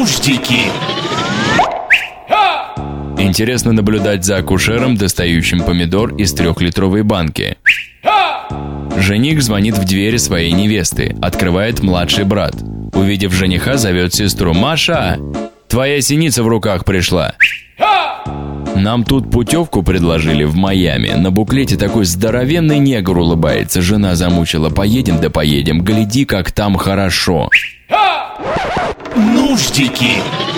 Нуждики. Интересно наблюдать за акушером, достающим помидор из трехлитровой банки. Жених звонит в двери своей невесты. Открывает младший брат. Увидев жениха, зовет сестру. «Маша, твоя синица в руках пришла». Нам тут путевку предложили в Майами. На буклете такой здоровенный негр улыбается. Жена замучила. Поедем да поедем. Гляди, как там хорошо. Нуждики.